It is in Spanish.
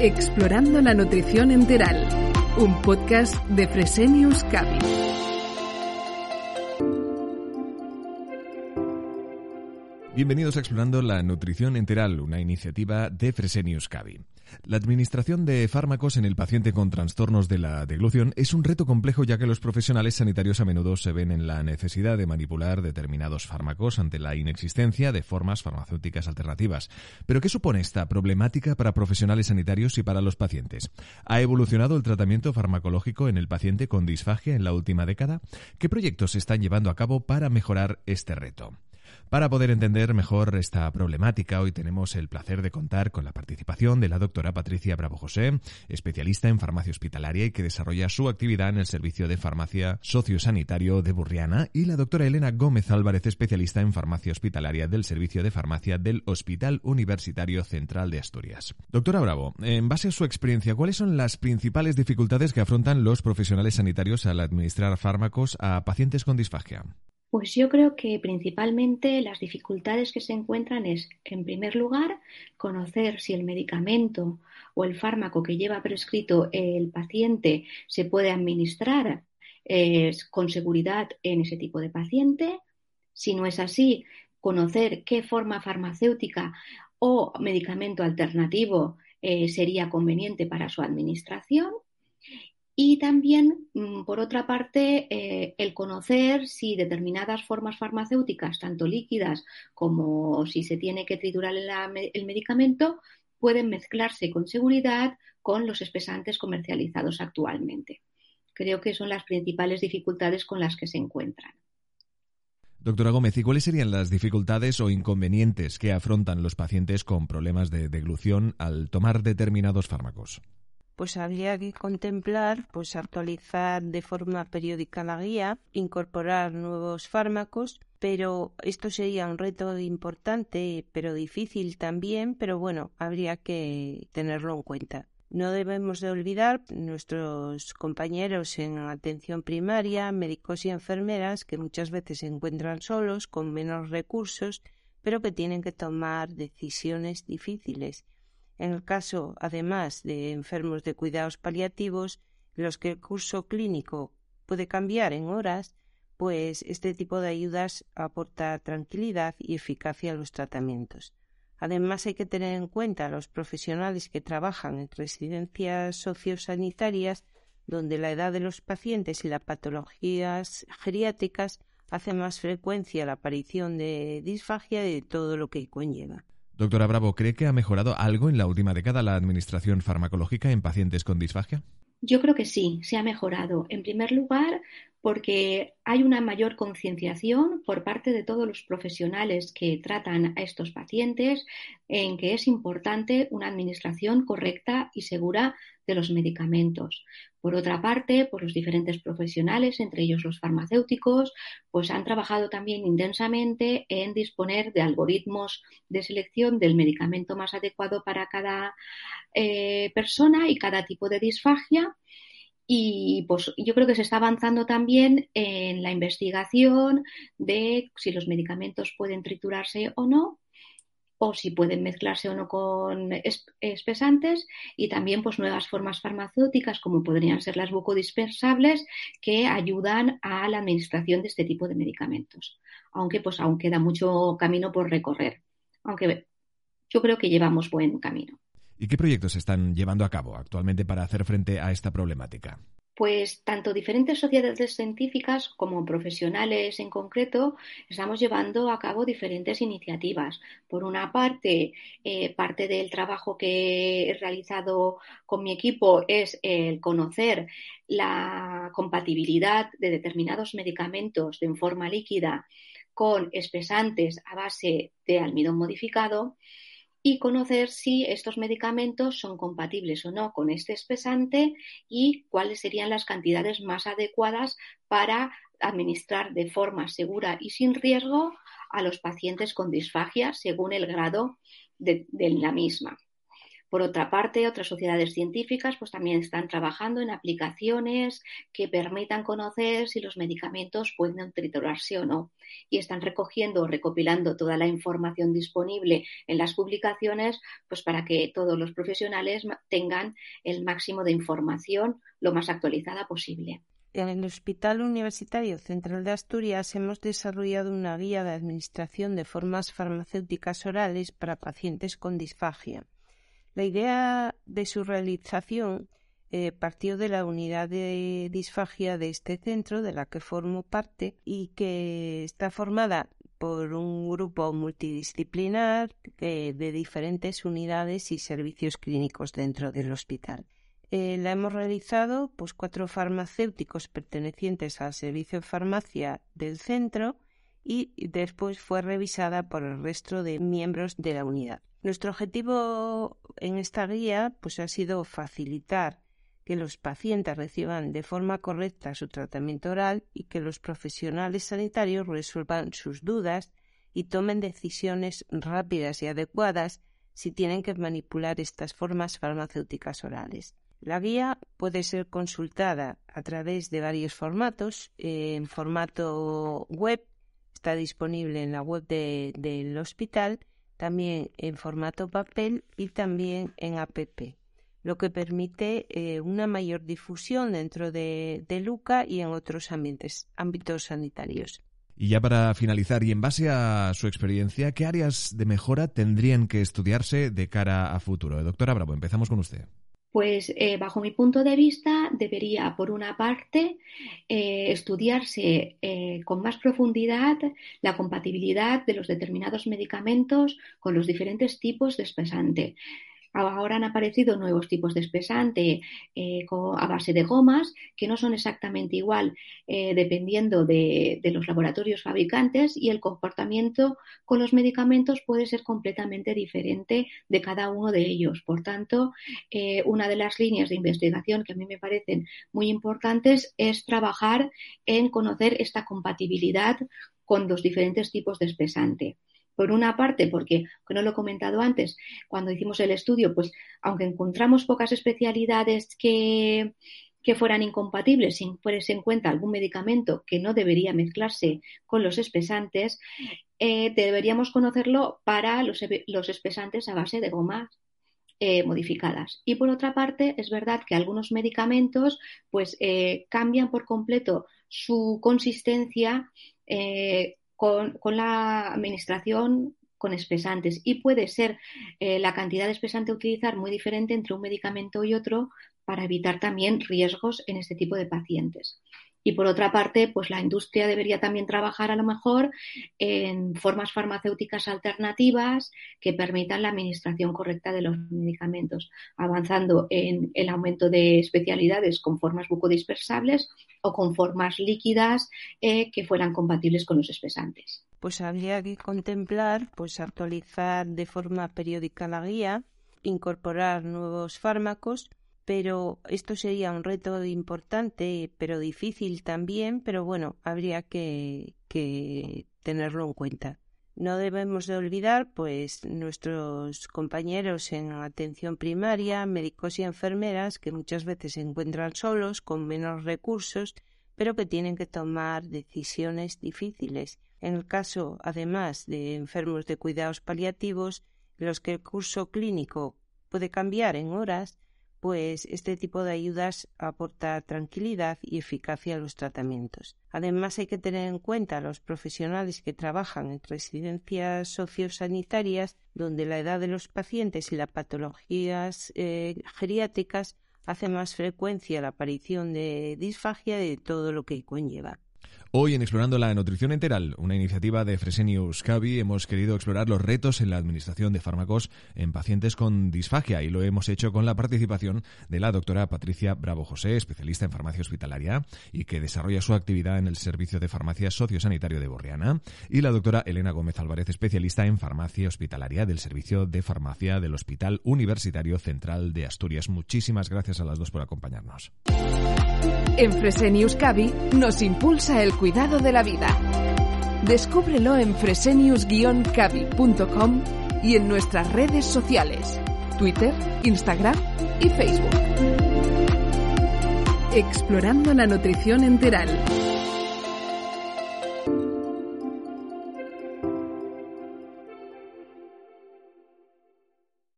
Explorando la nutrición enteral, un podcast de Fresenius Cavi. Bienvenidos a Explorando la Nutrición Enteral, una iniciativa de Fresenius Cavi. La administración de fármacos en el paciente con trastornos de la deglución es un reto complejo ya que los profesionales sanitarios a menudo se ven en la necesidad de manipular determinados fármacos ante la inexistencia de formas farmacéuticas alternativas. Pero ¿qué supone esta problemática para profesionales sanitarios y para los pacientes? ¿Ha evolucionado el tratamiento farmacológico en el paciente con disfagia en la última década? ¿Qué proyectos se están llevando a cabo para mejorar este reto? Para poder entender mejor esta problemática, hoy tenemos el placer de contar con la participación de la doctora Patricia Bravo José, especialista en farmacia hospitalaria y que desarrolla su actividad en el Servicio de Farmacia Sociosanitario de Burriana, y la doctora Elena Gómez Álvarez, especialista en farmacia hospitalaria del Servicio de Farmacia del Hospital Universitario Central de Asturias. Doctora Bravo, en base a su experiencia, ¿cuáles son las principales dificultades que afrontan los profesionales sanitarios al administrar fármacos a pacientes con disfagia? Pues yo creo que principalmente las dificultades que se encuentran es, en primer lugar, conocer si el medicamento o el fármaco que lleva prescrito el paciente se puede administrar eh, con seguridad en ese tipo de paciente. Si no es así, conocer qué forma farmacéutica o medicamento alternativo eh, sería conveniente para su administración y también, mm, por otra parte, eh, el conocer si determinadas formas farmacéuticas, tanto líquidas como si se tiene que triturar el medicamento, pueden mezclarse con seguridad con los espesantes comercializados actualmente. Creo que son las principales dificultades con las que se encuentran. Doctora Gómez, ¿y cuáles serían las dificultades o inconvenientes que afrontan los pacientes con problemas de deglución al tomar determinados fármacos? Pues habría que contemplar pues actualizar de forma periódica la guía, incorporar nuevos fármacos, pero esto sería un reto importante, pero difícil también, pero bueno, habría que tenerlo en cuenta. No debemos de olvidar nuestros compañeros en atención primaria, médicos y enfermeras, que muchas veces se encuentran solos, con menos recursos, pero que tienen que tomar decisiones difíciles en el caso, además de enfermos de cuidados paliativos, los que el curso clínico puede cambiar en horas, pues este tipo de ayudas aporta tranquilidad y eficacia a los tratamientos. Además, hay que tener en cuenta a los profesionales que trabajan en residencias sociosanitarias, donde la edad de los pacientes y las patologías geriátricas hacen más frecuencia la aparición de disfagia y de todo lo que conlleva. Doctora Bravo, ¿cree que ha mejorado algo en la última década la administración farmacológica en pacientes con disfagia? Yo creo que sí, se ha mejorado. En primer lugar, porque hay una mayor concienciación por parte de todos los profesionales que tratan a estos pacientes en que es importante una administración correcta y segura de los medicamentos. Por otra parte, por los diferentes profesionales, entre ellos los farmacéuticos, pues han trabajado también intensamente en disponer de algoritmos de selección del medicamento más adecuado para cada eh, persona y cada tipo de disfagia y pues yo creo que se está avanzando también en la investigación de si los medicamentos pueden triturarse o no o si pueden mezclarse o no con espesantes y también pues nuevas formas farmacéuticas como podrían ser las bucodispersables que ayudan a la administración de este tipo de medicamentos. Aunque pues aún queda mucho camino por recorrer. Aunque yo creo que llevamos buen camino. ¿Y qué proyectos se están llevando a cabo actualmente para hacer frente a esta problemática? Pues tanto diferentes sociedades científicas como profesionales en concreto estamos llevando a cabo diferentes iniciativas. Por una parte, eh, parte del trabajo que he realizado con mi equipo es el conocer la compatibilidad de determinados medicamentos en forma líquida con espesantes a base de almidón modificado y conocer si estos medicamentos son compatibles o no con este espesante y cuáles serían las cantidades más adecuadas para administrar de forma segura y sin riesgo a los pacientes con disfagia según el grado de, la misma. Por otra parte, otras sociedades científicas pues también están trabajando en aplicaciones que permitan conocer si los medicamentos pueden triturarse o no y están recogiendo o recopilando toda la información disponible en las publicaciones pues para que todos los profesionales tengan el máximo de información lo más actualizada posible. En el Hospital Universitario Central de Asturias hemos desarrollado una guía de administración de formas farmacéuticas orales para pacientes con disfagia. La idea de su realización eh, partió de la unidad de disfagia de este centro, de la que formo parte, y que está formada por un grupo multidisciplinar eh, de diferentes unidades y servicios clínicos dentro del hospital. Eh, la hemos realizado pues cuatro farmacéuticos pertenecientes al servicio de farmacia del centro y después fue revisada por el resto de miembros de la unidad. Nuestro objetivo en esta guía pues ha sido facilitar que los pacientes reciban de forma correcta su tratamiento oral y que los profesionales sanitarios resuelvan sus dudas y tomen decisiones rápidas y adecuadas si tienen que manipular estas formas farmacéuticas orales. La guía puede ser consultada a través de varios formatos. En formato web está disponible en la web del hospital, también en formato papel y también en app, lo que permite eh, una mayor difusión dentro de, de Luca y en otros ambientes, ámbitos sanitarios. Y ya para finalizar, y en base a su experiencia, ¿qué áreas de mejora tendrían que estudiarse de cara a futuro? Doctora Bravo, empezamos con usted. Pues eh, bajo mi punto de vista debería, por una parte, eh, estudiarse eh, con más profundidad la compatibilidad de los determinados medicamentos con los diferentes tipos de espesante. Ahora han aparecido nuevos tipos de espesante eh, a base de gomas que no son exactamente igual eh, dependiendo de, los laboratorios fabricantes y el comportamiento con los medicamentos puede ser completamente diferente de cada uno de ellos. Por tanto, eh, una de las líneas de investigación que a mí me parecen muy importantes es trabajar en conocer esta compatibilidad con los diferentes tipos de espesante. Por una parte, porque, no lo he comentado antes, cuando hicimos el estudio, pues aunque encontramos pocas especialidades que, fueran incompatibles sin ponerse en cuenta algún medicamento que no debería mezclarse con los espesantes, eh, deberíamos conocerlo para los, espesantes a base de gomas eh, modificadas. Y por otra parte, es verdad que algunos medicamentos pues eh, cambian por completo su consistencia con, la administración con espesantes y puede ser eh, la cantidad de espesante a utilizar muy diferente entre un medicamento y otro para evitar también riesgos en este tipo de pacientes. Y por otra parte, pues la industria debería también trabajar a lo mejor en formas farmacéuticas alternativas que permitan la administración correcta de los medicamentos, avanzando en el aumento de especialidades con formas bucodispersables o con formas líquidas eh, que fueran compatibles con los espesantes. Pues habría que contemplar, pues actualizar de forma periódica la guía, incorporar nuevos fármacos pero esto sería un reto importante, pero difícil también, pero bueno, habría que, tenerlo en cuenta. No debemos de olvidar, pues, nuestros compañeros en atención primaria, médicos y enfermeras, que muchas veces se encuentran solos, con menos recursos, pero que tienen que tomar decisiones difíciles. En el caso, además, de enfermos de cuidados paliativos, los que el curso clínico puede cambiar en horas, pues este tipo de ayudas aporta tranquilidad y eficacia a los tratamientos. Además, hay que tener en cuenta a los profesionales que trabajan en residencias sociosanitarias, donde la edad de los pacientes y las patologías eh, geriátricas hacen más frecuencia la aparición de disfagia de todo lo que conlleva. Hoy en Explorando la Nutrición Enteral, una iniciativa de Fresenius Cavi, hemos querido explorar los retos en la administración de fármacos en pacientes con disfagia y lo hemos hecho con la participación de la doctora Patricia Bravo José, especialista en farmacia hospitalaria y que desarrolla su actividad en el Servicio de Farmacia Sociosanitario de Borriana, y la doctora Elena Gómez Álvarez, especialista en farmacia hospitalaria del Servicio de Farmacia del Hospital Universitario Central de Asturias. Muchísimas gracias a las dos por acompañarnos. En Fresenius Cavi nos impulsa el cuidado de la vida. Descúbrelo en fresenius-cavi.com y en nuestras redes sociales. Twitter, Instagram y Facebook. Explorando la nutrición enteral